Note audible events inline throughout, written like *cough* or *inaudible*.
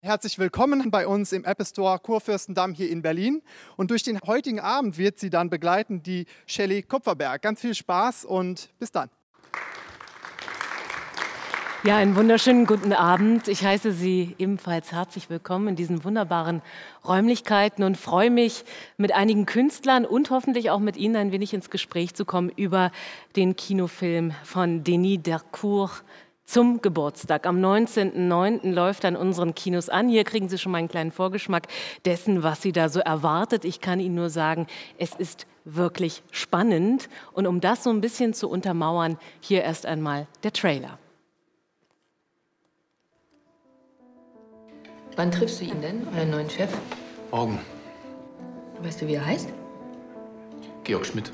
Herzlich willkommen bei uns im Apple Store Kurfürstendamm hier in Berlin. Und durch den heutigen Abend wird sie dann begleiten die Shelley Kupferberg. Ganz viel Spaß und bis dann. Ja, einen wunderschönen guten Abend. Ich heiße Sie ebenfalls herzlich willkommen in diesen wunderbaren Räumlichkeiten und freue mich, mit einigen Künstlern und hoffentlich auch mit Ihnen ein wenig ins Gespräch zu kommen über den Kinofilm von Denis Dercourt, zum Geburtstag. Am 19.09. läuft an unseren Kinos an. Hier kriegen Sie schon mal einen kleinen Vorgeschmack dessen, was Sie da so erwartet. Ich kann Ihnen nur sagen, es ist wirklich spannend. Und um das so ein bisschen zu untermauern, hier erst einmal der Trailer. Wann triffst du ihn denn, euren neuen Chef? Morgen. Weißt du, wie er heißt? Georg Schmidt.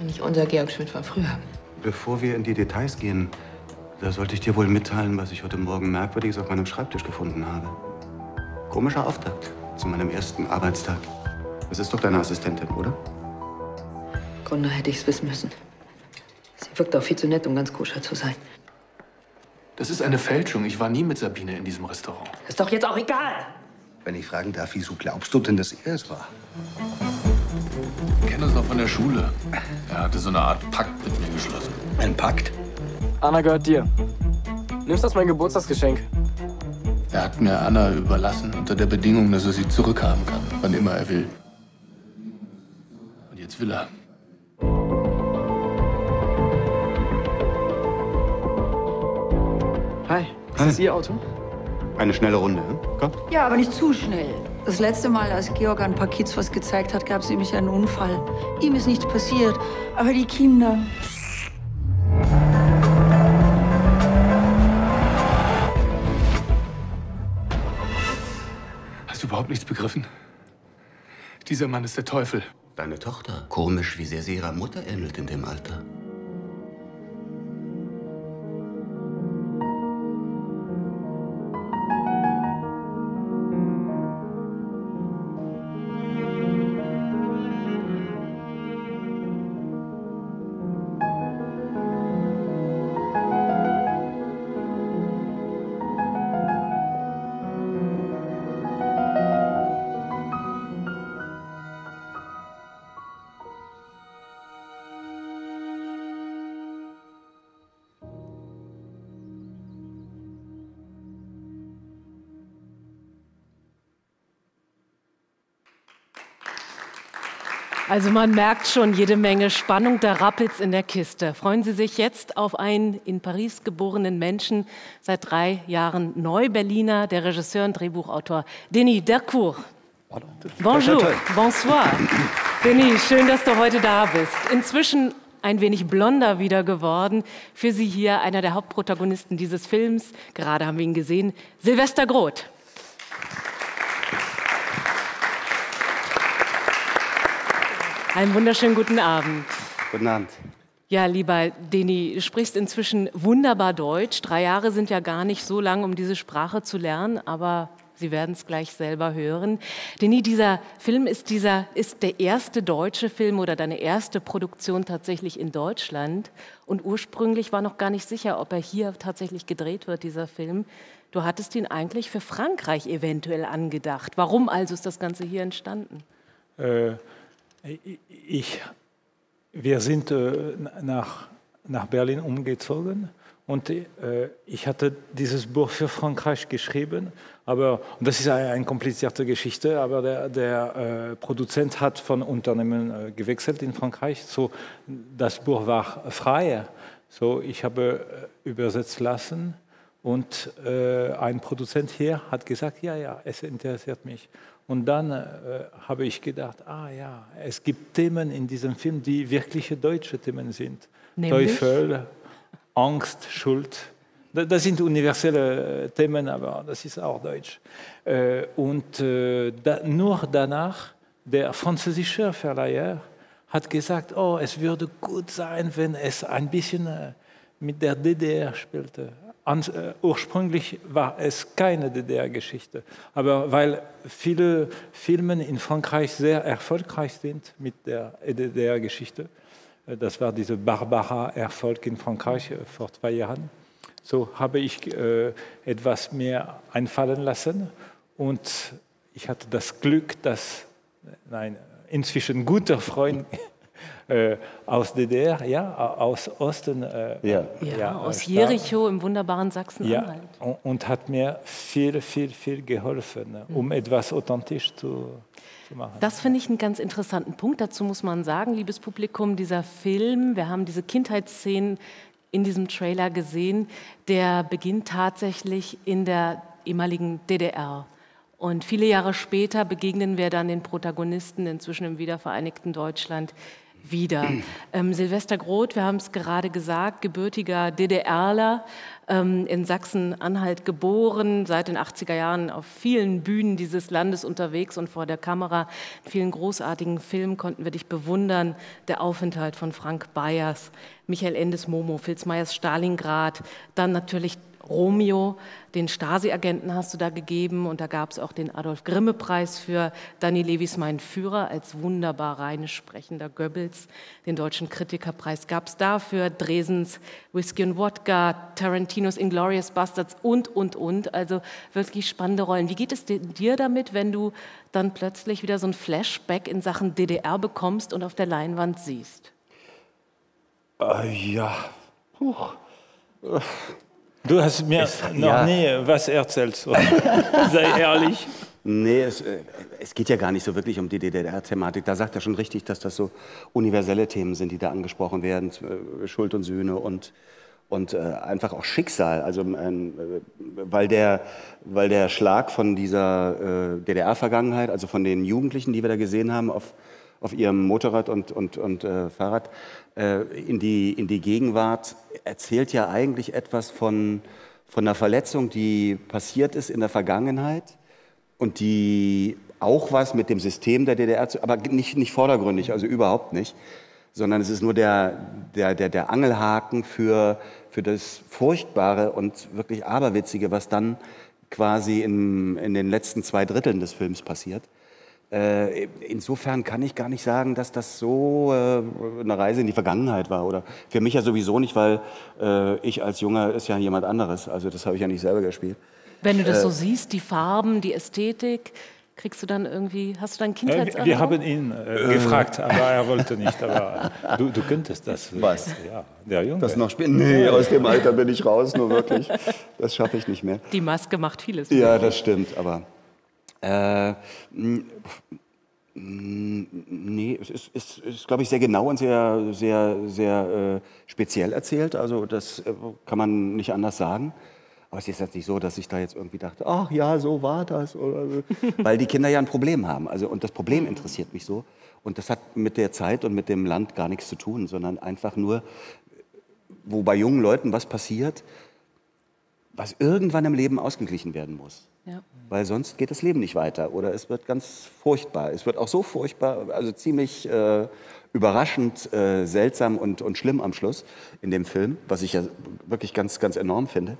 Nicht unser Georg Schmidt von früher. Bevor wir in die Details gehen, da sollte ich dir wohl mitteilen, was ich heute Morgen Merkwürdiges auf meinem Schreibtisch gefunden habe. Komischer Auftakt zu meinem ersten Arbeitstag. Das ist doch deine Assistentin, oder? Grunde hätte ich es wissen müssen. Sie wirkt auch viel zu nett, um ganz koscher zu sein. Das ist eine Fälschung. Ich war nie mit Sabine in diesem Restaurant. Ist doch jetzt auch egal. Wenn ich fragen darf, wieso glaubst du denn, dass er es war? Wir kennen uns noch von der Schule. Er hatte so eine Art Pakt mit mir geschlossen. Ein Pakt? Anna gehört dir. Nimmst das mein Geburtstagsgeschenk? Er hat mir Anna überlassen, unter der Bedingung, dass er sie zurückhaben kann, wann immer er will. Und jetzt will er. Hi, ist Hi. das Ihr Auto? Eine schnelle Runde, hm? Komm. Ja, aber nicht zu schnell. Das letzte Mal, als Georg ein paar Kids was gezeigt hat, gab es nämlich einen Unfall. Ihm ist nichts passiert, aber die Kinder. Überhaupt nichts begriffen? Dieser Mann ist der Teufel. Deine Tochter. Komisch, wie sehr sie ihrer Mutter ähnelt in dem Alter. Also man merkt schon jede Menge Spannung, da rappelt's in der Kiste. Freuen Sie sich jetzt auf einen in Paris geborenen Menschen, seit drei Jahren Neu-Berliner, der Regisseur und Drehbuchautor Denis Dercourt. Bonjour, bonsoir. Denis, schön, dass du heute da bist. Inzwischen ein wenig blonder wieder geworden. Für Sie hier einer der Hauptprotagonisten dieses Films. Gerade haben wir ihn gesehen, Silvester Groth. Einen wunderschönen guten Abend. Guten Abend. Ja, lieber Deni, du sprichst inzwischen wunderbar Deutsch. Drei Jahre sind ja gar nicht so lang, um diese Sprache zu lernen, aber Sie werden es gleich selber hören. Deni, dieser Film ist, dieser, ist der erste deutsche Film oder deine erste Produktion tatsächlich in Deutschland. Und ursprünglich war noch gar nicht sicher, ob er hier tatsächlich gedreht wird, dieser Film. Du hattest ihn eigentlich für Frankreich eventuell angedacht. Warum also ist das Ganze hier entstanden? Äh, ich, wir sind äh, nach, nach Berlin umgezogen und äh, ich hatte dieses Buch für Frankreich geschrieben. Aber das ist eine, komplizierte Geschichte, aber der, der äh, Produzent hat von Unternehmen äh, gewechselt in Frankreich. So, das Buch war frei. So, ich habe äh, übersetzt lassen und äh, ein Produzent hier hat gesagt, ja, ja, es interessiert mich. Und dann äh, habe ich gedacht, ah ja, es gibt Themen in diesem Film, die wirkliche deutsche Themen sind. Nämlich? Teufel, Angst, Schuld. Da- Das sind universelle äh, Themen, aber das ist auch deutsch. Äh, Und äh, da, nur danach, der französische Verleiher hat gesagt, oh, es würde gut sein, wenn es ein bisschen äh, mit der DDR spielte. Äh, ursprünglich war es keine DDR-Geschichte, aber weil viele Filme in Frankreich sehr erfolgreich sind mit der DDR-Geschichte, äh, das war dieser Barbara-Erfolg in Frankreich äh, vor zwei Jahren, so habe ich äh, etwas mehr einfallen lassen und ich hatte das Glück, dass ein inzwischen guter Freund äh, aus DDR, ja, aus Osten, äh, Ja. Ja, ja, aus. Jericho im wunderbaren Sachsen-Anhalt. Ja, und, und hat mir viel, viel, viel geholfen, um etwas authentisch zu, zu machen. Das finde ich einen ganz interessanten Punkt. Dazu muss man sagen, liebes Publikum, dieser Film, wir haben diese Kindheitsszenen in diesem Trailer gesehen, der beginnt tatsächlich in der ehemaligen DDR. Und viele Jahre später begegnen wir dann den Protagonisten inzwischen im wiedervereinigten Deutschland wieder. Ähm, Silvester Groth, wir haben es gerade gesagt, gebürtiger DDRler, ähm, in Sachsen-Anhalt geboren, seit den 80er Jahren auf vielen Bühnen dieses Landes unterwegs und vor der Kamera. In vielen großartigen Filmen konnten wir dich bewundern. Der Aufenthalt von Frank Bayers, Michael Endes Momo, Filz Meyers Stalingrad, dann natürlich Romeo, den Stasi-Agenten hast du da gegeben und da gab es auch den Adolf-Grimme-Preis für Danny Lewis, mein Führer, als wunderbar rheinisch sprechender Goebbels. Den deutschen Kritikerpreis gab es dafür, Dresens Whisky und Wodka, Tarantinos Inglourious Bastards und, und, und. Also wirklich spannende Rollen. Wie geht es dir damit, wenn du dann plötzlich wieder so ein Flashback in Sachen DDR bekommst und auf der Leinwand siehst? Äh, ja. Puh. Du hast mir Es- noch ja. nie was erzählt, *laughs* sei ehrlich. Nee, es, äh, es geht ja gar nicht so wirklich um die DDR-Thematik. Da sagt er schon richtig, dass das so universelle Themen sind, die da angesprochen werden. äh, Schuld und Sühne und, und äh, einfach auch Schicksal. Also, ähm, äh, weil, der, weil der Schlag von dieser äh, DDR-Vergangenheit, also von den Jugendlichen, die wir da gesehen haben, auf, auf ihrem Motorrad und, und, und äh, Fahrrad äh, in, die, in die Gegenwart, erzählt ja eigentlich etwas von, von einer Verletzung, die passiert ist in der Vergangenheit und die auch was mit dem System der DDR, zu, aber nicht, nicht vordergründig, also überhaupt nicht, sondern es ist nur der, der, der, der Angelhaken für, für das Furchtbare und wirklich Aberwitzige, was dann quasi in, in den letzten zwei Dritteln des Films passiert. Äh, insofern kann ich gar nicht sagen, dass das so äh, eine Reise in die Vergangenheit war. Oder für mich ja sowieso nicht, weil äh, ich als Junger ist ja jemand anderes. Also das habe ich ja nicht selber gespielt. Wenn du das Äh. so siehst, die Farben, die Ästhetik, kriegst du dann irgendwie, hast du dann Kindheitserinnerungen? Wir haben ihn äh, gefragt, aber er wollte nicht. Aber du, du könntest das. Was? Ja, der Junge. Das noch spielen? Nee, aus dem Alter bin ich raus, nur wirklich. Das schaffe ich nicht mehr. Die Maske macht vieles. Ja, das stimmt, aber. Äh, nee, es ist, ist, ist glaube ich, sehr genau und sehr, sehr, sehr äh, speziell erzählt. Also, das äh, kann man nicht anders sagen. Aber es ist jetzt nicht so, dass ich da jetzt irgendwie dachte, ach ja, so war das. So. *laughs* Weil die Kinder ja ein Problem haben. Also, und das Problem interessiert mich so. Und das hat mit der Zeit und mit dem Land gar nichts zu tun, sondern einfach nur, wo bei jungen Leuten was passiert, was irgendwann im Leben ausgeglichen werden muss. Weil sonst geht das Leben nicht weiter oder es wird ganz furchtbar. Es wird auch so furchtbar, also ziemlich äh, überraschend, äh, seltsam und, und schlimm am Schluss in dem Film, was ich ja wirklich ganz, ganz enorm finde.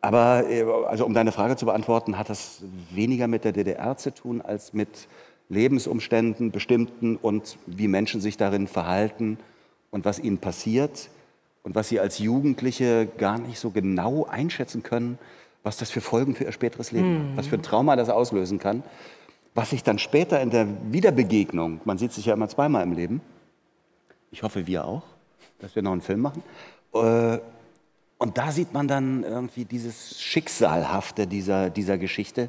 Aber äh, also um deine Frage zu beantworten, hat das weniger mit der DDR zu tun als mit Lebensumständen, bestimmten und wie Menschen sich darin verhalten und was ihnen passiert und was sie als Jugendliche gar nicht so genau einschätzen können, was das für Folgen für ihr späteres Leben hat, was für ein Trauma das auslösen kann, was sich dann später in der Wiederbegegnung, man sieht sich ja immer zweimal im Leben, ich hoffe wir auch, dass wir noch einen Film machen, äh, und da sieht man dann irgendwie dieses Schicksalhafte dieser, dieser Geschichte,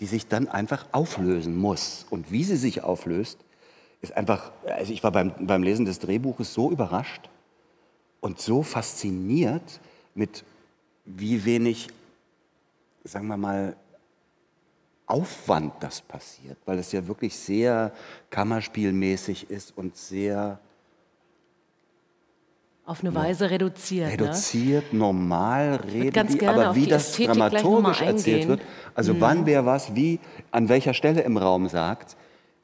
die sich dann einfach auflösen muss. Und wie sie sich auflöst, ist einfach, also ich war beim, beim Lesen des Drehbuches so überrascht und so fasziniert mit wie wenig, sagen wir mal, Aufwand das passiert, weil es ja wirklich sehr kammerspielmäßig ist und sehr Auf eine Weise reduziert. Ne? reduziert, normal reden ganz die, aber wie das dramaturgisch erzählt. Mhm. wird, also wann wer was wie, an welcher Stelle im Raum sagt,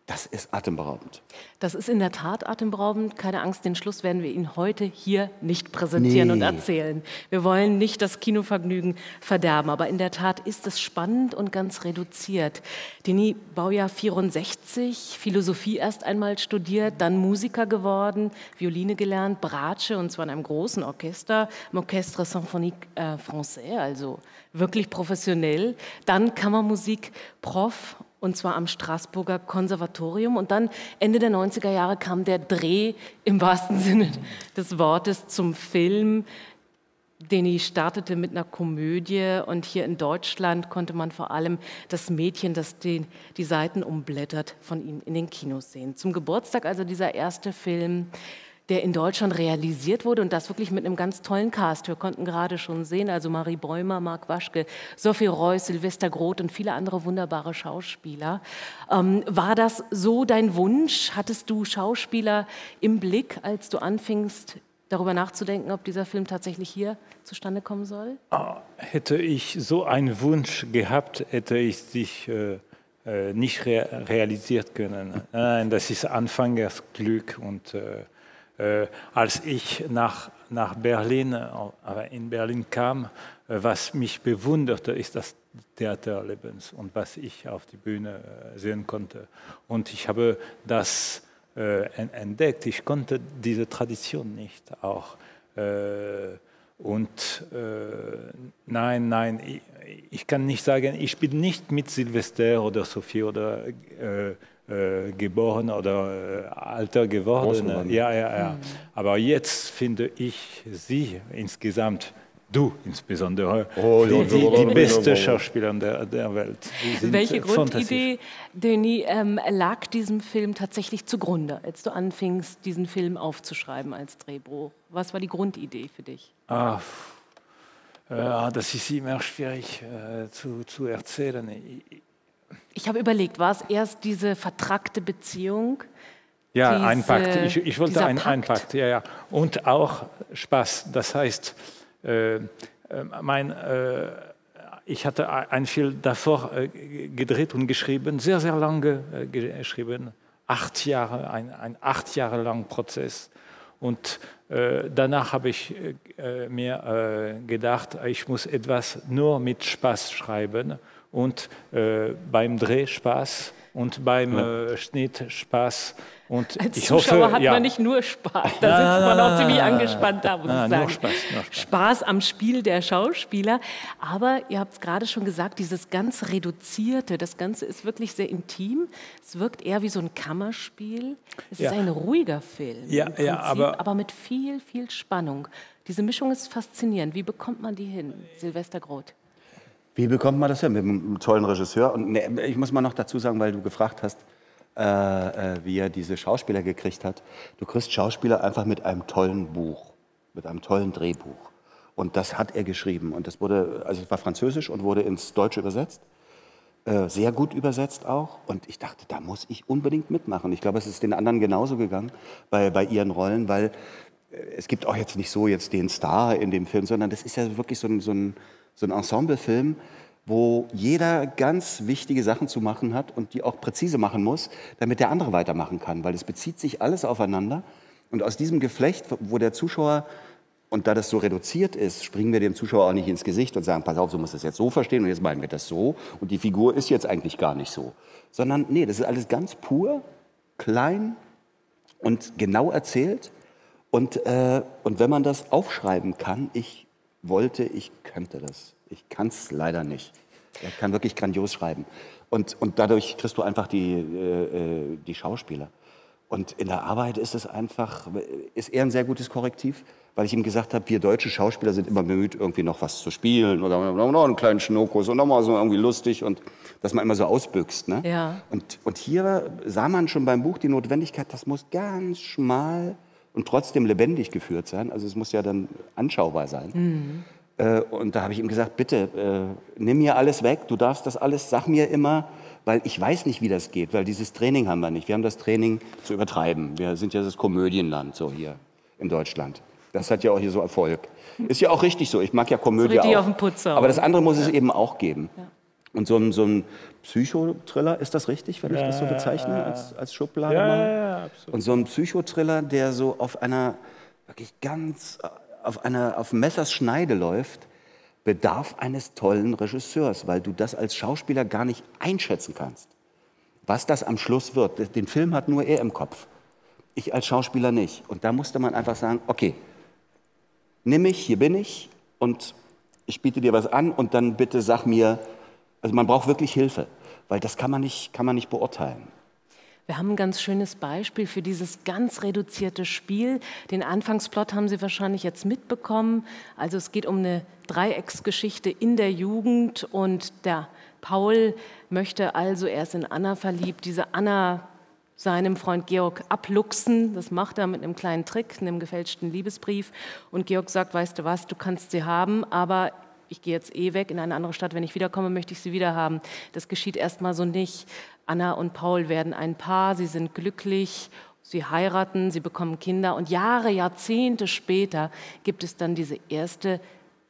das ist atemberaubend. Das ist in der Tat atemberaubend. Keine Angst, den Schluss werden wir Ihnen heute hier nicht präsentieren nee. und erzählen. Wir wollen nicht das Kinovergnügen verderben, aber in der Tat ist es spannend und ganz reduziert. Denis, Baujahr 64, Philosophie erst einmal studiert, dann Musiker geworden, Violine gelernt, Bratsche und zwar in einem großen Orchester, im Orchestre Symphonique äh, Français, also wirklich professionell. Dann Kammermusik, Prof und zwar am Straßburger Konservatorium. Und dann Ende der 90er Jahre kam der Dreh im wahrsten *laughs* Sinne des Wortes zum Film. Den ich startete mit einer Komödie und hier in Deutschland konnte man vor allem das Mädchen, das die, die Seiten umblättert, von ihm in den Kinos sehen. Zum Geburtstag also dieser erste Film der in Deutschland realisiert wurde und das wirklich mit einem ganz tollen Cast. Wir konnten gerade schon sehen, also Marie Bäumer, Marc Waschke, Sophie Reuss, Silvester Groth und viele andere wunderbare Schauspieler. Ähm, war das so dein Wunsch? Hattest du Schauspieler im Blick, als du anfingst, darüber nachzudenken, ob dieser Film tatsächlich hier zustande kommen soll? Ah, hätte ich so einen Wunsch gehabt, hätte ich sich äh, äh nicht rea realisiert können. Nein, das ist Anfängersglück und äh, als ich nach, nach Berlin, äh, in Berlin kam, äh, was mich bewunderte, ist das Theaterlebens und was ich auf die Bühne sehen konnte. Und ich habe das entdeckt. Ich konnte diese Tradition nicht auch. Und äh, nein, nein, ich, kann nicht sagen, ich bin nicht mit Silvester oder Sophie oder äh, geboren oder äh, alter geworden. Ja, ja, ja. Mhm. Aber jetzt finde ich sie insgesamt Du insbesondere, oh, die, die, die, beste Schauspielerin der, der Welt. Welche Grundidee, Denis, ähm, lag diesem Film tatsächlich zugrunde, als du anfingst, diesen Film aufzuschreiben als Drehbuch? Was war die Grundidee für dich? Ah, äh, das ist immer schwierig äh, zu, zu erzählen. Ich, ich habe überlegt, war es erst diese vertrackte Beziehung? Ja, diese, ein Pakt. Ich, ich wollte ein, ein Pakt, ja, ja. Und auch Spaß. Das heißt, äh, äh mein, äh, ich hatte ein Film davor äh, gedreht und geschrieben, sehr, sehr lange äh, geschrieben. Acht Jahre, ein, ein acht Jahre lang Prozess. Und äh, danach habe ich mir gedacht, ich muss etwas nur mit Spaß schreiben und äh, beim Dreh Spaß und beim ja. äh, Schnitt Spaß. Und Als ich Zuschauer hoffe, hat ja. man nicht nur Spaß, da sitzt man auch ziemlich angespannt da, muss ich sagen. Nur Spaß, nur Spaß. Spaß am Spiel der Schauspieler. Aber ihr habt es gerade schon gesagt, dieses ganz Reduzierte, das Ganze ist wirklich sehr intim. Es wirkt eher wie so ein Kammerspiel. Es ja. ist ein ruhiger Film, ja, Prinzip, ja, aber, aber mit viel, viel Spannung. Diese Mischung ist faszinierend. Wie bekommt man die hin, Silvester Groth? Wie bekommt man das hin? Mit einem tollen Regisseur. Und ne, ich muss mal noch dazu sagen, weil du gefragt hast, äh, äh, wie er diese Schauspieler gekriegt hat. Du kriegst Schauspieler einfach mit einem tollen Buch, mit einem tollen Drehbuch. Und das hat er geschrieben. Und das wurde, also es war französisch und wurde ins Deutsche übersetzt. Äh, sehr gut übersetzt auch. Und ich dachte, da muss ich unbedingt mitmachen. Ich glaube, es ist den anderen genauso gegangen bei, bei ihren Rollen, weil äh, es gibt auch jetzt nicht so jetzt den Star in dem Film, sondern das ist ja wirklich so ein, so ein so ein Ensemblefilm, wo jeder ganz wichtige Sachen zu machen hat und die auch präzise machen muss, damit der andere weitermachen kann, weil es bezieht sich alles aufeinander. Und aus diesem Geflecht, wo der Zuschauer, und da das so reduziert ist, springen wir dem Zuschauer auch nicht ins Gesicht und sagen, pass auf, du musst das jetzt so verstehen und jetzt meinen wir das so und die Figur ist jetzt eigentlich gar nicht so. Sondern, nee, das ist alles ganz pur, klein und genau erzählt. Und, äh, und wenn man das aufschreiben kann, ich wollte, ich könnte das. Ich kann es leider nicht. Er kann wirklich grandios schreiben. Und, und dadurch kriegst du einfach die, äh, äh, die Schauspieler. Und in der Arbeit ist es einfach, ist er ein sehr gutes Korrektiv, weil ich ihm gesagt habe, wir deutsche Schauspieler sind immer bemüht, irgendwie noch was zu spielen oder noch einen kleinen Schnokus und nochmal so irgendwie lustig und dass man immer so ausbüchst. Ne? Ja. Und, und hier sah man schon beim Buch die Notwendigkeit, das muss ganz schmal und trotzdem lebendig geführt sein. Also es muss ja dann anschaubar sein. Mhm. Äh, und da habe ich ihm gesagt, bitte, äh, nimm mir alles weg, du darfst das alles, sag mir immer, weil ich weiß nicht, wie das geht, weil dieses Training haben wir nicht. Wir haben das Training zu übertreiben. Wir sind ja das Komödienland so hier in Deutschland. Das hat ja auch hier so Erfolg. Ist ja auch richtig so. Ich mag ja Komödie so auch. Auf den Putzer Aber das andere muss es eben auch geben. Ja. Und so ein, so ein Psychotriller, ist das richtig, wenn ich das so bezeichne, als, als Schublade? Ja, mal? ja, ja, absolut. Und so ein Psychotriller, der so auf einer wirklich ganz auf einer auf Messers Schneide läuft, bedarf eines tollen Regisseurs, weil du das als Schauspieler gar nicht einschätzen kannst, was das am Schluss wird. Den Film hat nur er im Kopf. Ich als Schauspieler nicht. Und da musste man einfach sagen, okay, nimm mich, hier bin ich und ich biete dir was an und dann bitte sag mir, also man braucht wirklich Hilfe, weil das kann man nicht, kann man nicht beurteilen. Wir haben ein ganz schönes Beispiel für dieses ganz reduzierte Spiel. Den Anfangsplot haben Sie wahrscheinlich jetzt mitbekommen. Also es geht um eine Dreiecksgeschichte in der Jugend und der Paul möchte also, er ist in Anna verliebt, diese Anna seinem Freund Georg abluchsen. Das macht er mit einem kleinen Trick, einem gefälschten Liebesbrief. Und Georg sagt, weißt du was, du kannst sie haben, aber ich gehe jetzt eh weg in eine andere Stadt. Wenn ich wiederkomme, möchte ich sie wieder haben. Das geschieht erstmal so nicht. Anna und Paul werden ein Paar, sie sind glücklich, sie heiraten, sie bekommen Kinder und Jahre, Jahrzehnte später gibt es dann diese erste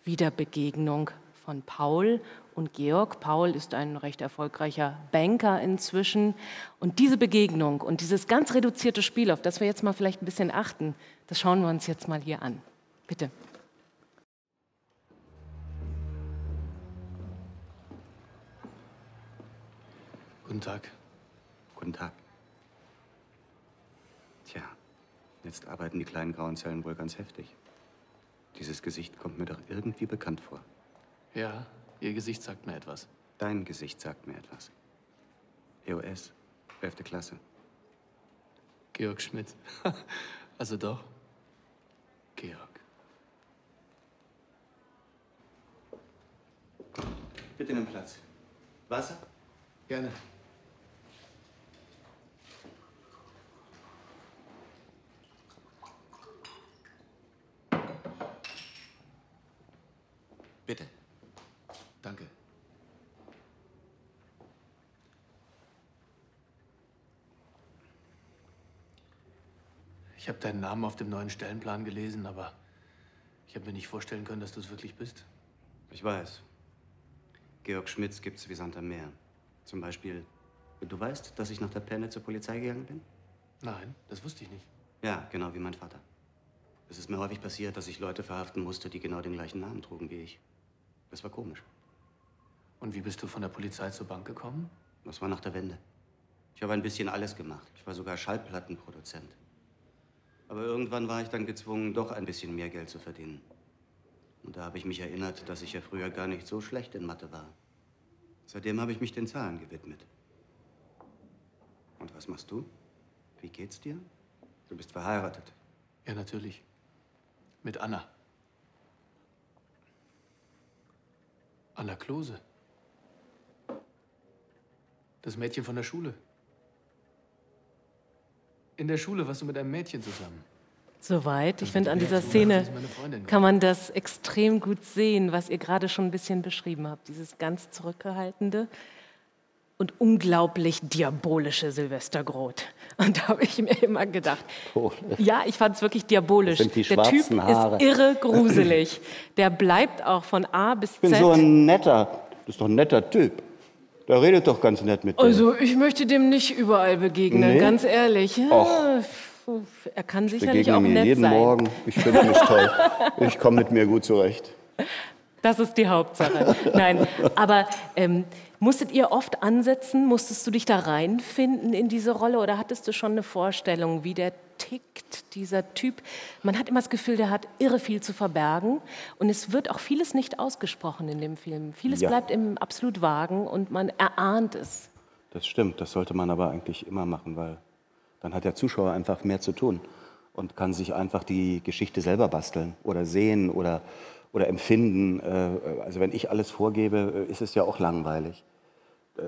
Wiederbegegnung von Paul und Georg. Paul ist ein recht erfolgreicher Banker inzwischen. Und diese Begegnung und dieses ganz reduzierte Spiel, auf das wir jetzt mal vielleicht ein bisschen achten, das schauen wir uns jetzt mal hier an. Bitte. Guten Tag. Guten Tag. Tja, jetzt arbeiten die kleinen grauen Zellen wohl ganz heftig. Dieses Gesicht kommt mir doch irgendwie bekannt vor. Ja, Ihr Gesicht sagt mir etwas. Dein Gesicht sagt mir etwas. EOS, 11. Klasse. Georg Schmidt. *laughs* also doch. Georg. Bitte nimm Platz. Wasser? Gerne. Bitte. Danke. Ich habe deinen Namen auf dem neuen Stellenplan gelesen, aber ich habe mir nicht vorstellen können, dass du es wirklich bist. Ich weiß. Georg Schmitz gibt's wie Sand am Meer. Zum Beispiel, du weißt, dass ich nach der Penne zur Polizei gegangen bin? Nein, das wusste ich nicht. Ja, genau wie mein Vater. Es ist mir häufig passiert, dass ich Leute verhaften musste, die genau den gleichen Namen trugen wie ich. Das war komisch. Und wie bist du von der Polizei zur Bank gekommen? Das war nach der Wende. Ich habe ein bisschen alles gemacht. Ich war sogar Schallplattenproduzent. Aber irgendwann war ich dann gezwungen, doch ein bisschen mehr Geld zu verdienen. Und da habe ich mich erinnert, dass ich ja früher gar nicht so schlecht in Mathe war. Seitdem habe ich mich den Zahlen gewidmet. Und was machst du? Wie geht's dir? Du bist verheiratet. Ja, natürlich. Mit Anna. Anna Klose. Das Mädchen von der Schule. In der Schule warst du mit einem Mädchen zusammen. Soweit. Ich finde, an dieser Szene kann man das extrem gut sehen, was ihr gerade schon ein bisschen beschrieben habt. Dieses ganz zurückgehaltene und unglaublich diabolische Silvester Groth. Und da habe ich mir immer gedacht, ja, ich fand es wirklich diabolisch. Der Typ Haare. ist irre gruselig. Der bleibt auch von A bis Ich bin Z. so ein netter, das ist doch ein netter Typ. Der redet doch ganz nett mit dir. also ich möchte dem nicht überall begegnen, Nee? ganz ehrlich. Och. er kann sicherlich begegne auch mir nett jeden sein. Morgen. Ich finde mich *laughs* toll. Ich komme mit mir gut zurecht. Das ist die Hauptsache. Nein, aber ähm, musstet ihr oft ansetzen? Musstest du dich da reinfinden in diese Rolle oder hattest du schon eine Vorstellung, wie der tickt, dieser Typ? Man hat immer das Gefühl, der hat irre viel zu verbergen und es wird auch vieles nicht ausgesprochen in dem Film. Vieles Ja. bleibt im absolut Vagen und man erahnt es. Das stimmt, das sollte man aber eigentlich immer machen, weil dann hat der Zuschauer einfach mehr zu tun und kann sich einfach die Geschichte selber basteln oder sehen oder, oder empfinden. Äh, Also wenn ich alles vorgebe, äh, ist es ja auch langweilig. Äh,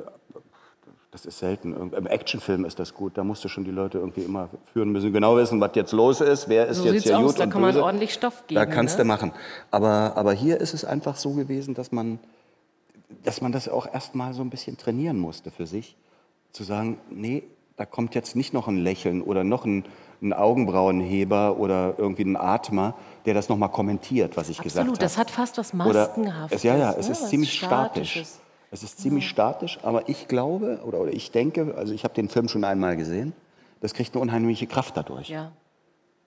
Das ist selten. Im Actionfilm ist das gut. Da musst du schon die Leute irgendwie immer führen müssen, genau wissen, was jetzt los ist, wer ist So jetzt hier aus, gut da und kann man böse. ordentlich Stoff Da geben, kannst ne? du machen. Aber, aber hier ist es einfach so gewesen, dass man, dass man das auch erst mal so ein bisschen trainieren musste für sich. Zu sagen, nee, da kommt jetzt nicht noch ein Lächeln oder noch ein, ein Augenbrauenheber oder irgendwie ein Atmer, der das noch mal kommentiert, was ich gesagt habe. Absolut, das hat fast was Oder- Maskenhaftes. es- ja, ja, es ne? ist Was ziemlich statisch. Es ist ziemlich statisch, aber ich glaube oder, oder ich denke, also ich habe den Film schon einmal gesehen, das kriegt eine unheimliche Kraft dadurch. Ja.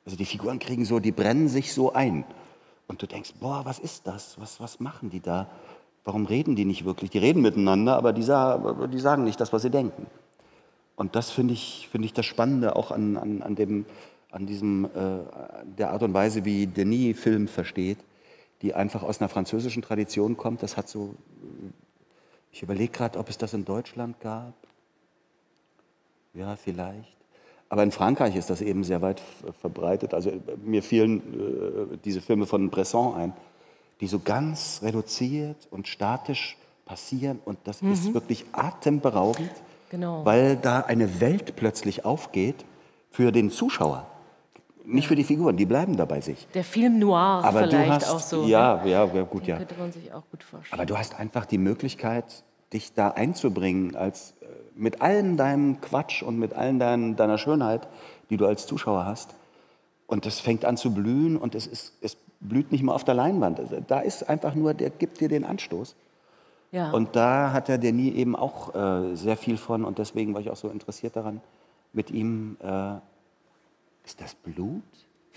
Also die Figuren kriegen so, die brennen sich so ein. Und du denkst, boah, was ist das? Was, was machen die da? Warum reden die nicht wirklich? Die reden miteinander, aber die, die sagen nicht das, was sie denken. Und das finde ich, finde ich das Spannende auch an, an, an, dem, an diesem, äh, der Art und Weise, wie Denis Film versteht, die einfach aus einer französischen Tradition kommt. Das hat so, ich überlege gerade, ob es das in Deutschland gab. Ja, vielleicht. Aber in Frankreich ist das eben sehr weit verbreitet. Also mir fielen äh, diese Filme von Bresson ein, die so ganz reduziert und statisch passieren. Und das mhm. ist wirklich atemberaubend, genau. weil da eine Welt plötzlich aufgeht für den Zuschauer. Nicht für die Figuren, die bleiben da bei sich. Der Film noir Aber vielleicht hast, auch so. Ja, ja, ja gut, ja. könnte man sich auch gut vorstellen. Aber du hast einfach die Möglichkeit, dich da einzubringen, als äh, mit allem deinem Quatsch und mit allen dein, deiner Schönheit, die du als Zuschauer hast. Und das fängt an zu blühen und es, ist, es blüht nicht mal auf der Leinwand. Also da ist einfach nur, der gibt dir den Anstoß. Ja. Und da hat der Denis eben auch äh, sehr viel von und deswegen war ich auch so interessiert daran, mit ihm, äh, ist das Blut,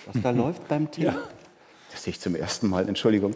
was da *laughs* läuft beim Tee? Das sehe ich zum ersten Mal, Entschuldigung,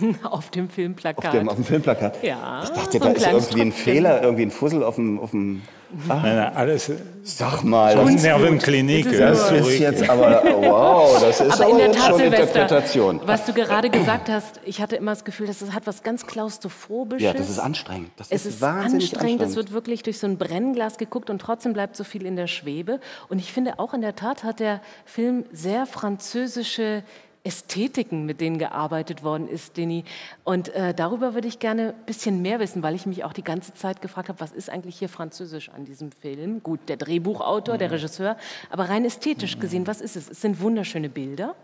*laughs* auf dem Filmplakat. auf dem, auf dem Filmplakat. Ja, ich dachte, so da ist irgendwie ein. Fehler, irgendwie ein Fussel auf dem, auf dem Nein, nein, alles Sag mal, das, Nervenklinik. Das ist das ist jetzt aber, wow, das ist Aber aber, in der Tat, schon Silvester, Interpretation. was du gerade gesagt hast, ich hatte immer das Gefühl, das hat was ganz Klaustrophobisches. Ja, das ist anstrengend. Das Es ist, ist wahnsinnig anstrengend, es wird wirklich durch so ein Brennglas geguckt und trotzdem bleibt so viel in der Schwebe. Und ich finde auch in der Tat hat der Film sehr französische Ästhetiken, mit denen gearbeitet worden ist, Denis. Und äh, darüber würde ich gerne ein bisschen mehr wissen, weil ich mich auch die ganze Zeit gefragt habe, was ist eigentlich hier französisch an diesem Film? Gut, der Drehbuchautor, der Regisseur, aber rein ästhetisch gesehen, was ist es? Es sind wunderschöne Bilder.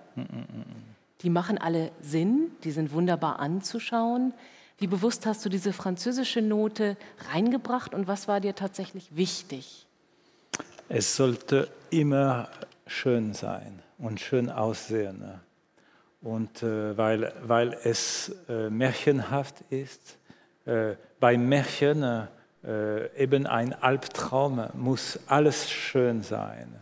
Die machen alle Sinn, die sind wunderbar anzuschauen. Wie bewusst hast du diese französische Note reingebracht und was war dir tatsächlich wichtig? Es sollte immer schön sein und schön aussehen. Und äh, weil, weil es äh, märchenhaft ist, äh, bei Märchen äh, eben ein Albtraum muss alles schön sein.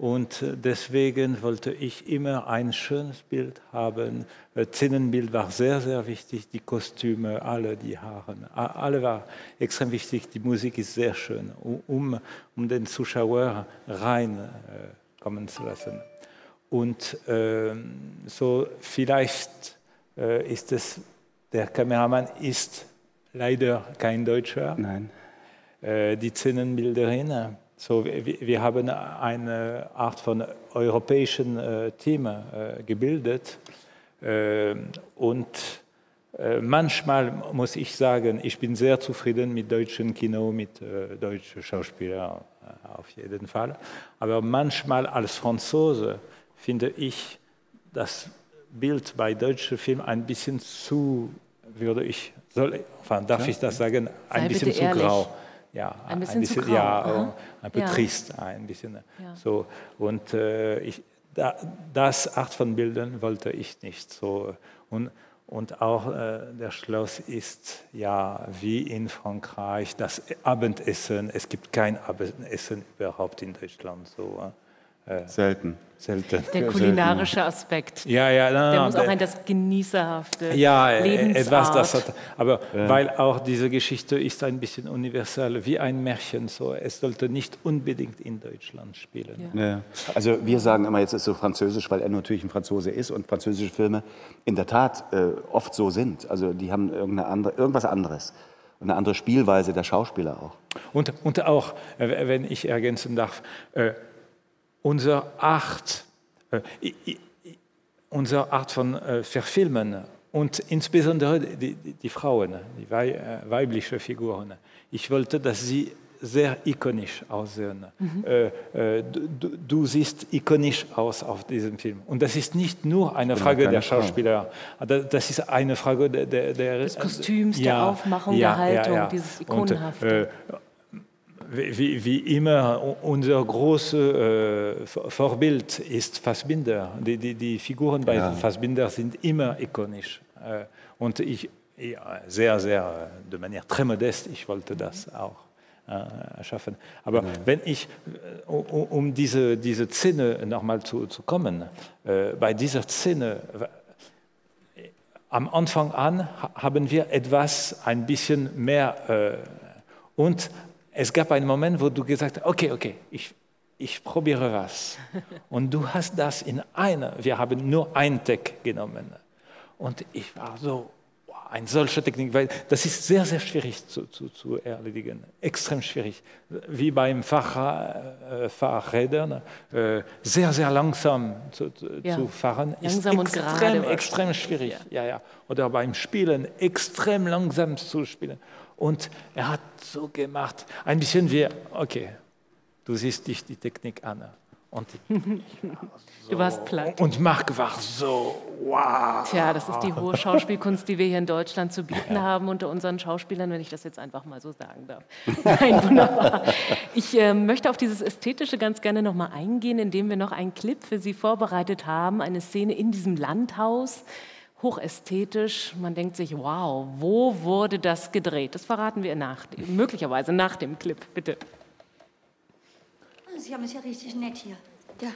Und äh, deswegen wollte ich immer ein schönes Bild haben. Äh, Szenenbild war sehr, sehr wichtig, die Kostüme, alle, die Haare, alle war extrem wichtig. Die Musik ist sehr schön, um, um den Zuschauer reinkommen äh, kommen zu lassen. Und ähm, so vielleicht äh, ist es, der Kameramann ist leider kein Deutscher. Nein. Äh, die Szenenbilderin. äh, So, wir, wir haben eine Art von europäischen äh, Team äh, gebildet. Äh, und äh, manchmal muss ich sagen, ich bin sehr zufrieden mit deutschem Kino, mit äh, deutschen Schauspielern äh, auf jeden Fall. Aber manchmal als Franzose finde ich das Bild bei deutschen Filmen ein bisschen zu, würde ich, soll, darf ich das sagen, ein Sei bisschen zu ehrlich. grau. Ja, Ein bisschen zu grau, Ja, aha. ein bisschen Ja. trist, ein bisschen. Ja. So, und äh, ich, da, das Art von Bildern wollte ich nicht. So. Und, und auch äh, der Schloss ist ja wie in Frankreich das Abendessen. Es gibt kein Abendessen überhaupt in Deutschland. So, äh, Selten. selten. Der kulinarische Aspekt. Ja, ja, nein, Der nein, muss auch ein das genießerhafte ja, äh, Lebensart. etwas, das hat, aber weil auch diese Geschichte ist ein bisschen universell, wie ein Märchen. So, es sollte nicht unbedingt in Deutschland spielen. Ja. Also wir sagen immer, jetzt ist so französisch, weil er natürlich ein Franzose ist und französische Filme in der Tat äh, oft so sind. Also die haben irgendeine andere, irgendwas anderes. Und eine andere Spielweise der Schauspieler auch. Und, und auch, äh, wenn ich ergänzen darf, äh, unsere Art, äh, unsere Art von äh, Verfilmen und insbesondere die, die, Frauen, die wei äh, weibliche Figuren. Ich wollte, dass sie sehr ikonisch aussehen. Äh, äh, du, du- siehst ikonisch aus auf diesem Film. Und das ist nicht nur eine Frage der. Schauspieler, das das ist eine Frage der, der, der Des Kostüms, der Aufmachung, der Haltung, dieses Ikonenhafte. Und, äh, wie, wie immer, unser großes äh, Vor- Vorbild ist Fassbinder. Die, die, die Figuren bei Fassbinder sind immer ikonisch. Äh, und ich, ja, sehr, sehr, de manière très modeste, ich wollte das auch äh, schaffen. Aber wenn ich, um diese, diese Szene nochmal zu, zu kommen, bei dieser Szene, am Anfang an haben wir etwas ein bisschen mehr und es gab einen Moment, wo du gesagt hast, okay, okay, ich, ich probiere was. *laughs* Und du hast das in einer, wir haben nur ein Tag genommen. Und ich war so, wow, eine solche Technik, weil das ist sehr, sehr schwierig zu, zu, zu erledigen. Extrem schwierig. Wie beim Fahrrad, äh, Fahrrädern, äh, sehr, sehr langsam zu, Ja. zu fahren. Langsam und ist gerade extrem, wahrscheinlich. extrem schwierig. Ja. Ja, Oder beim Spielen extrem langsam zu spielen. Und er hat so gemacht, ein bisschen wie, okay, du siehst dich die Technik an. Und, *laughs* Du warst platt. und Marc war so, wow. Tja, das ist die hohe Schauspielkunst, die wir hier in Deutschland zu bieten haben unter unseren Schauspielern, wenn ich das jetzt einfach mal so sagen darf. *laughs* Nein, wunderbar. Ich äh, möchte auf dieses Ästhetische ganz gerne noch mal eingehen, indem wir noch einen Clip für Sie vorbereitet haben, eine Szene in diesem Landhaus, hochästhetisch. Man denkt sich, wow, wo wurde das gedreht? Das verraten wir nach, möglicherweise nach dem Clip. Bitte. Sie haben es ja richtig nett hier. Ja,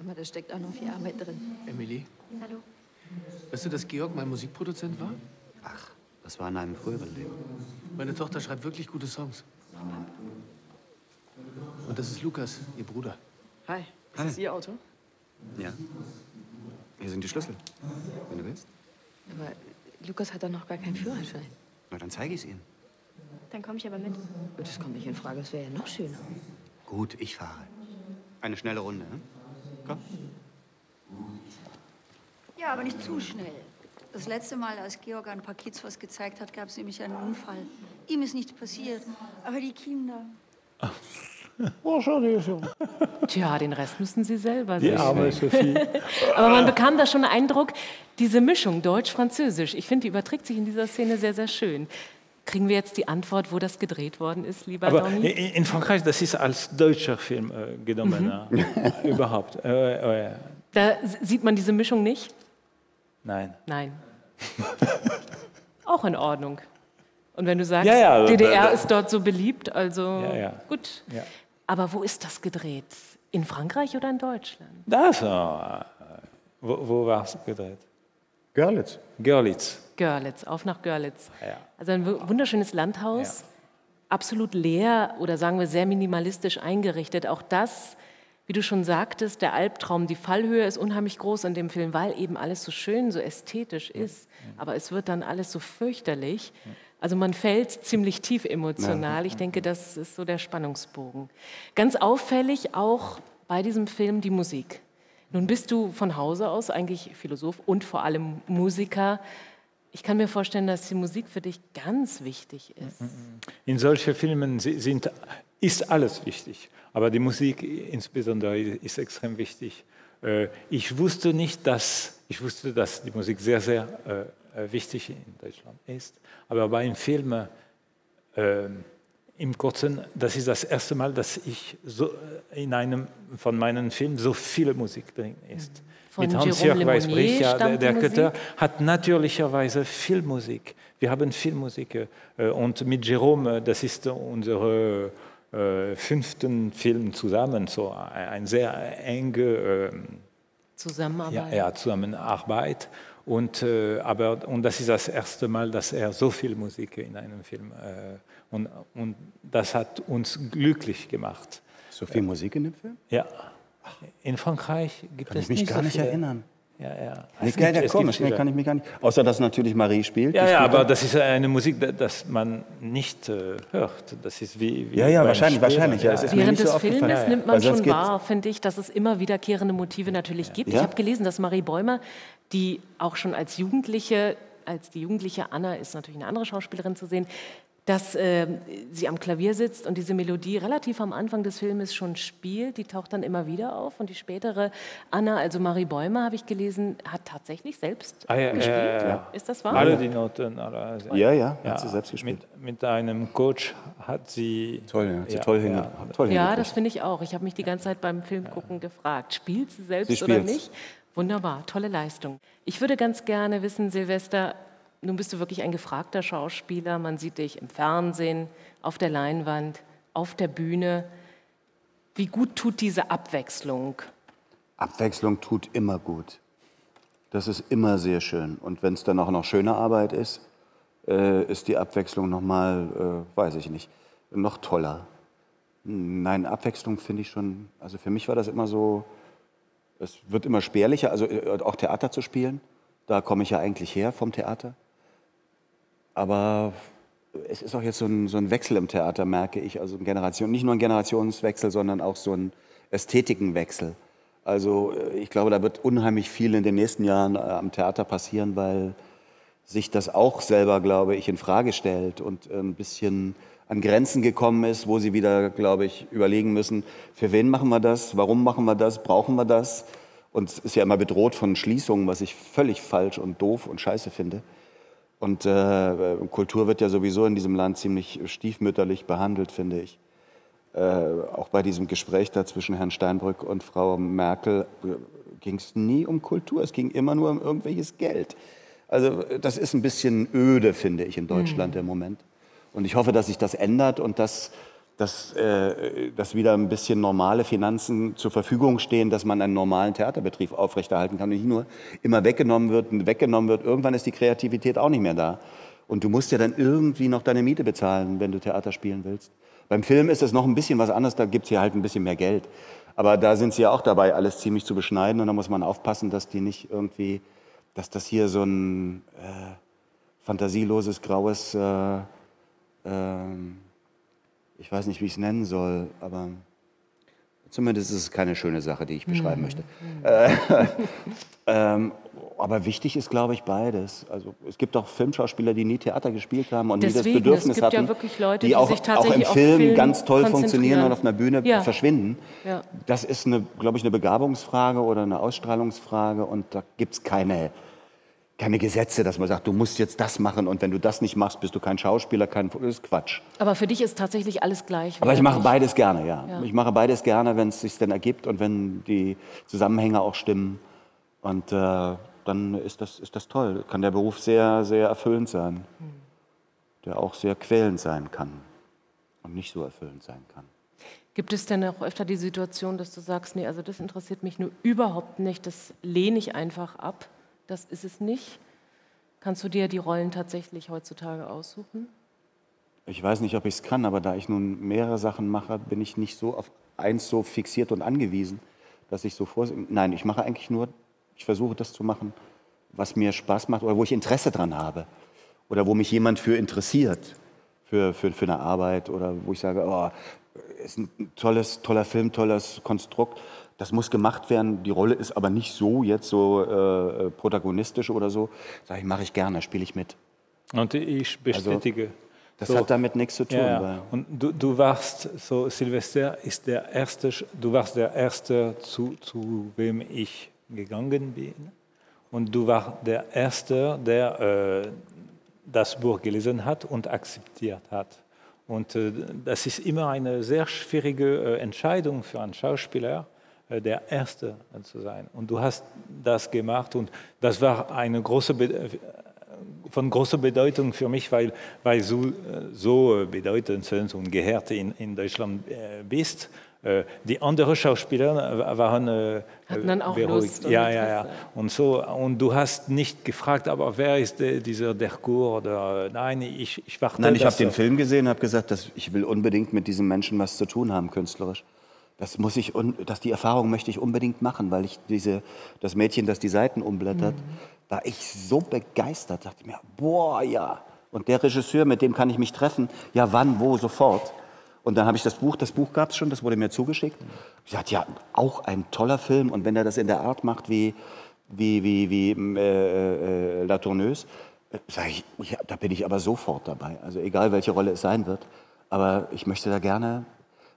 aber da steckt auch noch viel Arbeit drin. Emily, Hallo. weißt du, dass Georg mein Musikproduzent war? Ach, das war in einem früheren Leben. Meine Tochter schreibt wirklich gute Songs. Und das ist Lukas, ihr Bruder. Hi. Ist das Ihr Auto? Ja. Hier sind die Schlüssel. Wenn du willst. Aber Lukas hat doch noch gar keinen Führerschein. Na, dann zeige ich es ihm. Dann komme ich aber mit. Das kommt nicht in Frage, das wäre ja noch schöner. Gut, ich fahre. Eine schnelle Runde, ne? Komm. Ja, aber nicht zu schnell. Das letzte Mal, als Georg ein paar Kids was gezeigt hat, gab es nämlich einen Unfall. Ihm ist nichts passiert, aber die Kinder. Tja, den Rest müssen Sie selber Die sehen. arme Sophie. *laughs* Aber man bekam da schon den Eindruck, diese Mischung Deutsch-Französisch, ich finde, die überträgt sich in dieser Szene sehr, sehr schön. Kriegen wir jetzt die Antwort, wo das gedreht worden ist, lieber Aber Domi? in Frankreich, das ist als deutscher Film äh, genommen, äh, *laughs* überhaupt. Äh, äh, Da s- sieht man diese Mischung nicht? nein. Nein. Auch in Ordnung. Und wenn du sagst, Ja, ja, DDR da- da- ist dort so beliebt, also Ja, ja. gut. Ja. Aber wo ist das gedreht? In Frankreich oder in Deutschland? Das, äh, wo, wo war es gedreht? Görlitz. Görlitz. Görlitz, auf nach Görlitz. Ja. Also ein wu- wunderschönes Landhaus, absolut leer oder sagen wir sehr minimalistisch eingerichtet. Auch das, wie du schon sagtest, der Albtraum, die Fallhöhe ist unheimlich groß in dem Film, weil eben alles so schön, so ästhetisch ist. Aber es wird dann alles so fürchterlich. Also man fällt ziemlich tief emotional. Ich denke, das ist so der Spannungsbogen. Ganz auffällig auch bei diesem Film die Musik. Nun bist du von Hause aus eigentlich Philosoph und vor allem Musiker. Ich kann mir vorstellen, dass die Musik für dich ganz wichtig ist. In solchen Filmen si- sind, ist alles wichtig, aber die Musik insbesondere ist extrem wichtig. Äh, Ich wusste nicht, dass, ich wusste, dass die Musik sehr, sehr äh, wichtig in Deutschland ist, aber beim Film äh, im Kurzen, das ist das erste Mal, dass ich so äh, in einem von meinen Filmen so viele Musik drin ist. Von Mit Hans-Jörg Weißbrich, ja, der, der? Kötter, hat natürlicherweise viel Musik. Wir haben viel Musik. äh, Und mit Jerome, das ist unser äh, fünften Film zusammen, so ein ein sehr enge ähm, Zusammenarbeit. ja, ja, Zusammenarbeit. Und, äh, aber, und das ist das erste Mal, dass er so viel Musik in einem Film äh, und, und das hat uns glücklich gemacht. So viel Musik in dem Film? Ja. In Frankreich gibt Kann es ich mich nicht gar so nicht erinnern. Ja, ja. Nee, Es ja, ja, komisch, nee, kann ich mich gar nicht. Außer dass natürlich Marie spielt. Ja, ja, spielt aber da. das ist eine Musik, da- das man nicht äh, hört. Das ist wie, wie Ja, ja, wahrscheinlich, Spielen. wahrscheinlich, ja, es ist mir Während des so. Filmes nimmt man schon wahr, finde ich, dass es immer wiederkehrende Motive natürlich gibt. Ich Ja? habe gelesen, dass Marie Bäumer, die auch schon als Jugendliche, als die jugendliche Anna ist natürlich eine andere Schauspielerin zu sehen, dass äh, sie am Klavier sitzt und diese Melodie relativ am Anfang des Filmes schon spielt. Die taucht dann immer wieder auf. Und die spätere Anna, also Marie Bäumer, habe ich gelesen, hat tatsächlich selbst Ah, ja, gespielt. ja, ja, ja. Ist das wahr? Alle die Noten. Alle, Ja, ja, hat sie selbst gespielt. Mit, mit einem Coach hat sie. Toll, ja, hat sie Ja, toll, ja. hinge toll Ja, das finde ich auch. Ich habe mich die ganze Zeit beim Film gucken gefragt. Spielt sie selbst Sie oder nicht? Wunderbar, tolle Leistung. Ich würde ganz gerne wissen, Silvester, nun bist du wirklich ein gefragter Schauspieler. Man sieht dich im Fernsehen, auf der Leinwand, auf der Bühne. Wie gut tut diese Abwechslung? Abwechslung tut immer gut. Das ist immer sehr schön. Und wenn es dann auch noch schöne Arbeit ist, äh, ist die Abwechslung nochmal, äh, weiß ich nicht, noch toller. Nein, Abwechslung finde ich schon, also für mich war das immer so, es wird immer spärlicher, also äh, auch Theater zu spielen. Da komme ich ja eigentlich her vom Theater. Aber es ist auch jetzt so ein, so ein Wechsel im Theater, merke ich. Also Generation, nicht nur ein Generationswechsel, sondern auch so ein Ästhetikenwechsel. Also äh, ich glaube, da wird unheimlich viel in den nächsten Jahren äh, am Theater passieren, weil sich das auch selber, glaube ich, in Frage stellt und ein bisschen an Grenzen gekommen ist, wo sie wieder, glaube ich, überlegen müssen, für wen machen wir das, warum machen wir das, brauchen wir das? Und es ist ja immer bedroht von Schließungen, was ich völlig falsch und doof und scheiße finde. Und äh, Kultur wird ja sowieso in diesem Land ziemlich stiefmütterlich behandelt, finde ich. Äh, auch bei diesem Gespräch da zwischen Herrn Steinbrück und Frau Merkel äh, ging es nie um Kultur, es ging immer nur um irgendwelches Geld. Also das ist ein bisschen öde, finde ich, in Deutschland mhm. im Moment. Und ich hoffe, dass sich das ändert und dass, dass, äh, dass wieder ein bisschen normale Finanzen zur Verfügung stehen, dass man einen normalen Theaterbetrieb aufrechterhalten kann und nicht nur immer weggenommen wird und weggenommen wird. Irgendwann ist die Kreativität auch nicht mehr da. Und du musst ja dann irgendwie noch deine Miete bezahlen, wenn du Theater spielen willst. Beim Film ist es noch ein bisschen was anderes, da gibt es hier halt ein bisschen mehr Geld. Aber da sind sie ja auch dabei, alles ziemlich zu beschneiden. Und da muss man aufpassen, dass die nicht irgendwie, dass das hier so ein äh, fantasieloses, graues äh, ähm, ich weiß nicht, wie ich es nennen soll, aber zumindest ist es keine schöne Sache, die ich beschreiben mhm. möchte. Äh, *laughs* ähm, aber wichtig ist, glaube ich, beides. Also es gibt auch Filmschauspieler, die nie Theater gespielt haben und Deswegen, nie das Bedürfnis es gibt hatten, ja wirklich Leute, die, die auch, sich tatsächlich auch im Film, Film ganz toll funktionieren und auf einer Bühne ja. verschwinden. Ja. Das ist, eine, glaube ich, eine Begabungsfrage oder eine Ausstrahlungsfrage und da gibt es keine keine Gesetze, dass man sagt, du musst jetzt das machen und wenn du das nicht machst, bist du kein Schauspieler, kein das ist Quatsch. Aber für dich ist tatsächlich alles gleich. Aber ich mache beides gerne, ja. Ja. Ich mache beides gerne, wenn es sich dann ergibt und wenn die Zusammenhänge auch stimmen. Und äh, dann ist das, ist das toll. Kann der Beruf sehr, sehr erfüllend sein, der auch sehr quälend sein kann und nicht so erfüllend sein kann. Gibt es denn auch öfter die Situation, dass du sagst, nee, also das interessiert mich nur überhaupt nicht, das lehne ich einfach ab? Das ist es nicht? Kannst du dir die Rollen tatsächlich heutzutage aussuchen? Ich weiß nicht, ob ich es kann, aber da ich nun mehrere Sachen mache, bin ich nicht so auf eins so fixiert und angewiesen, dass ich so vor. Nein, ich mache eigentlich nur, ich versuche das zu machen, was mir Spaß macht oder wo ich Interesse dran habe oder wo mich jemand für interessiert für, für, für eine Arbeit oder wo ich sage, oh, ist ein tolles, toller Film, tolles Konstrukt das muss gemacht werden. Die Rolle ist aber nicht so jetzt so äh, äh protagonistisch oder so. Sag ich, mache ich gerne, spiele ich mit. Und ich bestätige. Also, das so, hat damit nichts zu tun. Ja, Und du, du, warst so Silvester ist der erste. Du warst der erste, zu, zu wem ich gegangen bin. Und du warst der erste, der äh, das Buch gelesen hat und akzeptiert hat. Und äh, das ist immer eine sehr schwierige äh, Entscheidung für einen Schauspieler der Erste zu sein. Und du hast das gemacht und das war eine große äh, von großer Bedeutung für mich, weil, weil du so bedeutend sind und gehört in, in Deutschland äh, bist. Die anderen Schauspieler waren Hatten dann auch beruhigt. Lust ja, ja, ja. Und so und du hast nicht gefragt, aber wer ist der, dieser der Kur oder nein, ich, ich warte. Nein, ich habe den Film gesehen, und habe gesagt, dass ich will unbedingt mit diesem Menschen was zu tun haben künstlerisch. Das muss ich, dass die Erfahrung möchte ich unbedingt machen, weil ich diese, das Mädchen, das die Seiten umblättert, mhm. war ich so begeistert, dachte ich mir, boah, ja. Und der Regisseur, mit dem kann ich mich treffen, ja, wann, wo, sofort. Und dann habe ich das Buch, das Buch gab es schon, das wurde mir zugeschickt. Ich sagte, ja, auch ein toller Film. Und wenn er das in der Art macht wie, wie, wie, wie äh, äh, La Tourneuse, äh, sage ich, ja, da bin ich aber sofort dabei. Also egal, welche Rolle es sein wird. Aber ich möchte da gerne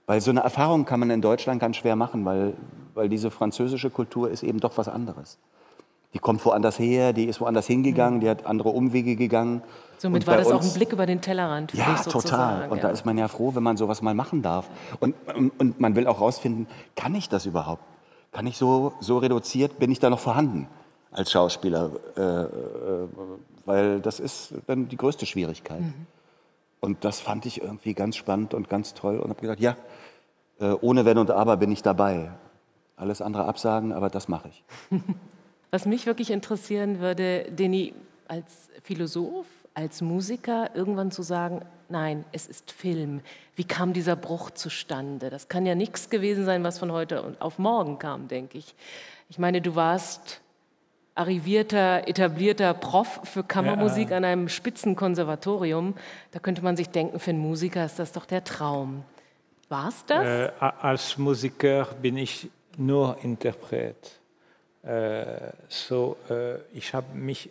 weil so eine Erfahrung kann man in Deutschland ganz schwer machen, weil, weil diese französische Kultur ist eben doch was anderes. Die kommt woanders her, die ist woanders hingegangen, die hat andere Umwege gegangen. Somit war das uns, auch ein Blick über den Tellerrand. Ja, total. Und ja. da ist man ja froh, wenn man sowas mal machen darf. Und, und, man will auch rausfinden, kann ich das überhaupt? Kann ich so, so reduziert, bin ich da noch vorhanden als Schauspieler? Äh, äh, weil das ist dann die größte Schwierigkeit. Und das fand ich irgendwie ganz spannend und ganz toll und habe gesagt, ja, äh, ohne Wenn und Aber bin ich dabei. Alles andere absagen, aber das mache ich. *laughs* Was mich wirklich interessieren würde, Deni, als Philosoph, als Musiker irgendwann zu sagen, nein, es ist Film. Wie kam dieser Bruch zustande? Das kann ja nichts gewesen sein, was von heute auf morgen kam, denke ich. Ich meine, du warst arrivierter, etablierter Prof für Kammermusik Ja. an einem Spitzenkonservatorium. Da könnte man sich denken, für einen Musiker ist das doch der Traum. War es das? Äh, als Musiker bin ich nur Interpret. Äh, so, äh, ich habe mich,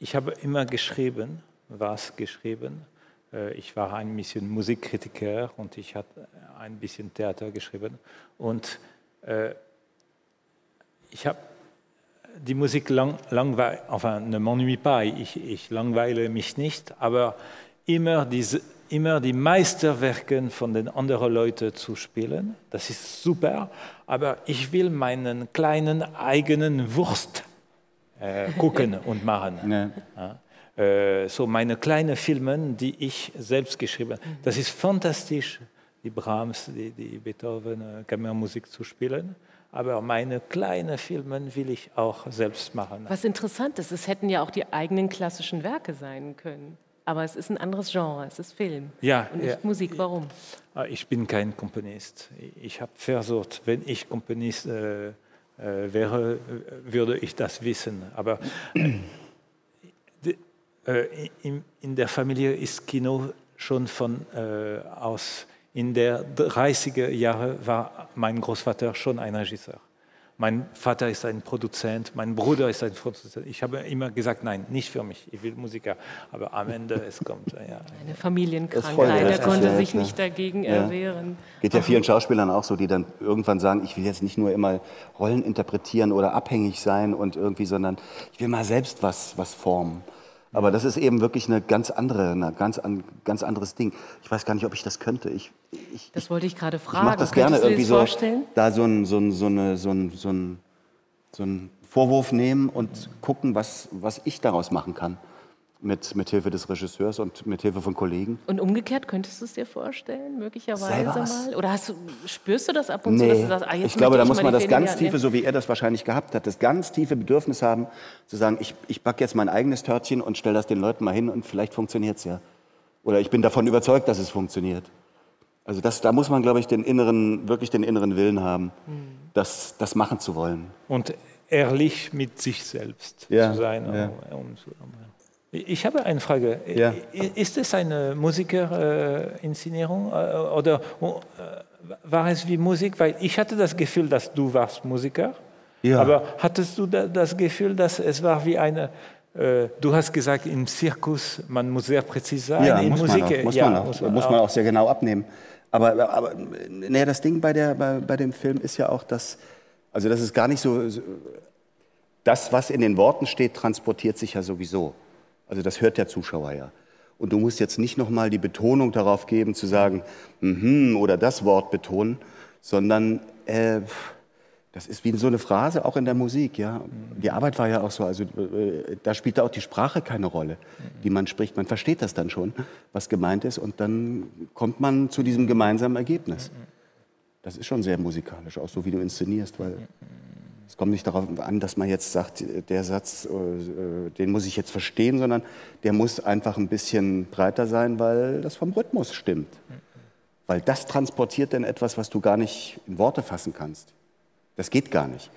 ich habe immer geschrieben, was geschrieben. Äh, ich war ein bisschen Musikkritiker und ich habe ein bisschen Theater geschrieben. Und äh, ich habe die Musik lang, langweil, enfin, ne m'ennuie pas, ich, ich langweile mich nicht, aber immer, diese, immer die Meisterwerke von den anderen Leuten zu spielen, das ist super, aber ich will meinen kleinen eigenen Wurst äh, gucken *laughs* und machen. Ja. Ja. Äh, so meine kleinen Filme, die ich selbst geschrieben habe. Das ist fantastisch, die Brahms, die, die Beethoven, äh, Kammermusik zu spielen. Aber meine kleinen Filme will ich auch selbst machen. Was interessant ist, es hätten ja auch die eigenen klassischen Werke sein können. Aber es ist ein anderes Genre, es ist Film Ja, und nicht ja. Musik. Warum? Ah, Ich bin kein Komponist. Ich habe versucht, wenn ich Komponist äh, äh, wäre, würde ich das wissen. Aber äh, äh, in, in der Familie ist Kino schon von äh, aus. In der 30er Jahre war mein Großvater schon ein Regisseur. Mein Vater ist ein Produzent, mein Bruder ist ein Produzent. Ich habe immer gesagt, nein, nicht für mich, ich will Musiker. Aber am Ende, es kommt, ja. Eine Familienkrankheit, er konnte ja, sich klar. nicht dagegen Ja. erwehren. Geht ja vielen Schauspielern auch so, die dann irgendwann sagen, ich will jetzt nicht nur immer Rollen interpretieren oder abhängig sein und irgendwie, sondern ich will mal selbst was, was formen. Aber das ist eben wirklich eine ganz andere, eine ganz, an, ganz anderes Ding. Ich weiß gar nicht, ob ich das könnte. Ich, ich, Das wollte ich gerade ich fragen. mache das gerne Könntest irgendwie so, vorstellen? da so einen so ein, so eine, so ein, so ein, so ein Vorwurf nehmen und gucken, was, was ich daraus machen kann. Mit, mit Hilfe des Regisseurs und mit Hilfe von Kollegen. Und umgekehrt, könntest du es dir vorstellen, möglicherweise Selber? mal? Oder hast du, spürst du das ab und zu, dass Nee, du sagst, ah, ich glaube, da muss man das die ganz tiefe, so wie er das wahrscheinlich gehabt hat, das ganz tiefe Bedürfnis haben, zu sagen, ich, ich backe jetzt mein eigenes Törtchen und stelle das den Leuten mal hin und vielleicht funktioniert es ja. Oder ich bin davon überzeugt, dass es funktioniert. Also das, da muss man, glaube ich, den inneren, wirklich den inneren Willen haben, Hm. das, das machen zu wollen. und ehrlich mit sich selbst Ja, zu sein. ja. Zu- um, ich habe eine Frage. Ja. I- Ist es eine Musikerinszenierung äh, oder äh, war es wie Musik? Weil ich hatte das Gefühl, dass du warst Musiker. Ja. Aber hattest du da, das Gefühl, dass es war wie eine äh, Du hast gesagt, im Zirkus, man muss sehr präzise sein. Ja, in muss, Musik, man auch, muss, ja, man auch, muss man auch sehr genau abnehmen. Aber, aber naja, das Ding bei, der, bei, bei dem Film ist ja auch, dass, also das ist gar nicht so, so, das, was in den Worten steht, transportiert sich ja sowieso. Also das hört der Zuschauer ja. Und du musst jetzt nicht nochmal die Betonung darauf geben, zu sagen, mhm, oder das Wort betonen, sondern äh, das ist wie so eine Phrase, auch in der Musik. Ja. Die Arbeit war ja auch so, also äh, da spielte auch die Sprache keine Rolle, die man spricht. Man versteht das dann schon, was gemeint ist, und dann kommt man zu diesem gemeinsamen Ergebnis. Das ist schon sehr musikalisch, auch so wie du inszenierst, weil es kommt nicht darauf an, dass man jetzt sagt, der Satz, äh, den muss ich jetzt verstehen, sondern der muss einfach ein bisschen breiter sein, weil das vom Rhythmus stimmt. Weil das transportiert dann etwas, was du gar nicht in Worte fassen kannst. Das geht gar nicht.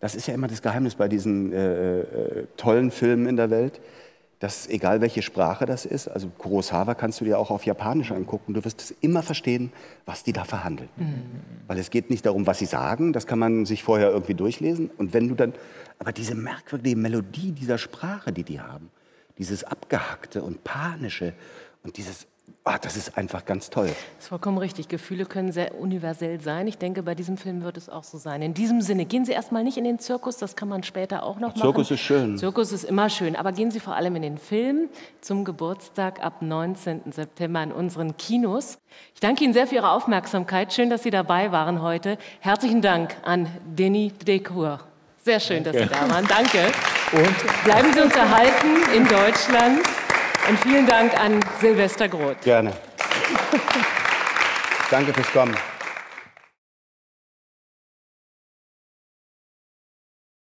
Das ist ja immer das Geheimnis bei diesen äh, äh, tollen Filmen in der Welt, dass egal welche Sprache das ist, also Kurosawa kannst du dir auch auf Japanisch angucken, du wirst es immer verstehen, was die da verhandeln. Weil es geht nicht darum, was sie sagen, das kann man sich vorher irgendwie durchlesen. Und wenn du dann, aber diese merkwürdige Melodie dieser Sprache, die die haben, dieses Abgehackte und Panische und dieses, ah, das ist einfach ganz toll. Das ist vollkommen richtig. Gefühle können sehr universell sein. Ich denke, bei diesem Film wird es auch so sein. In diesem Sinne, gehen Sie erstmal nicht in den Zirkus, das kann man später auch noch machen. Zirkus ist schön. Zirkus ist immer schön, aber gehen Sie vor allem in den Film zum Geburtstag ab 19. September in unseren Kinos. Ich danke Ihnen sehr für Ihre Aufmerksamkeit. Schön, dass Sie dabei waren heute. Herzlichen Dank an Denis Decour. Sehr schön, dass Sie da waren. Danke. Und Bleiben Sie uns erhalten in Deutschland. Und vielen Dank an Silvester Groth. Gerne. Danke fürs Kommen.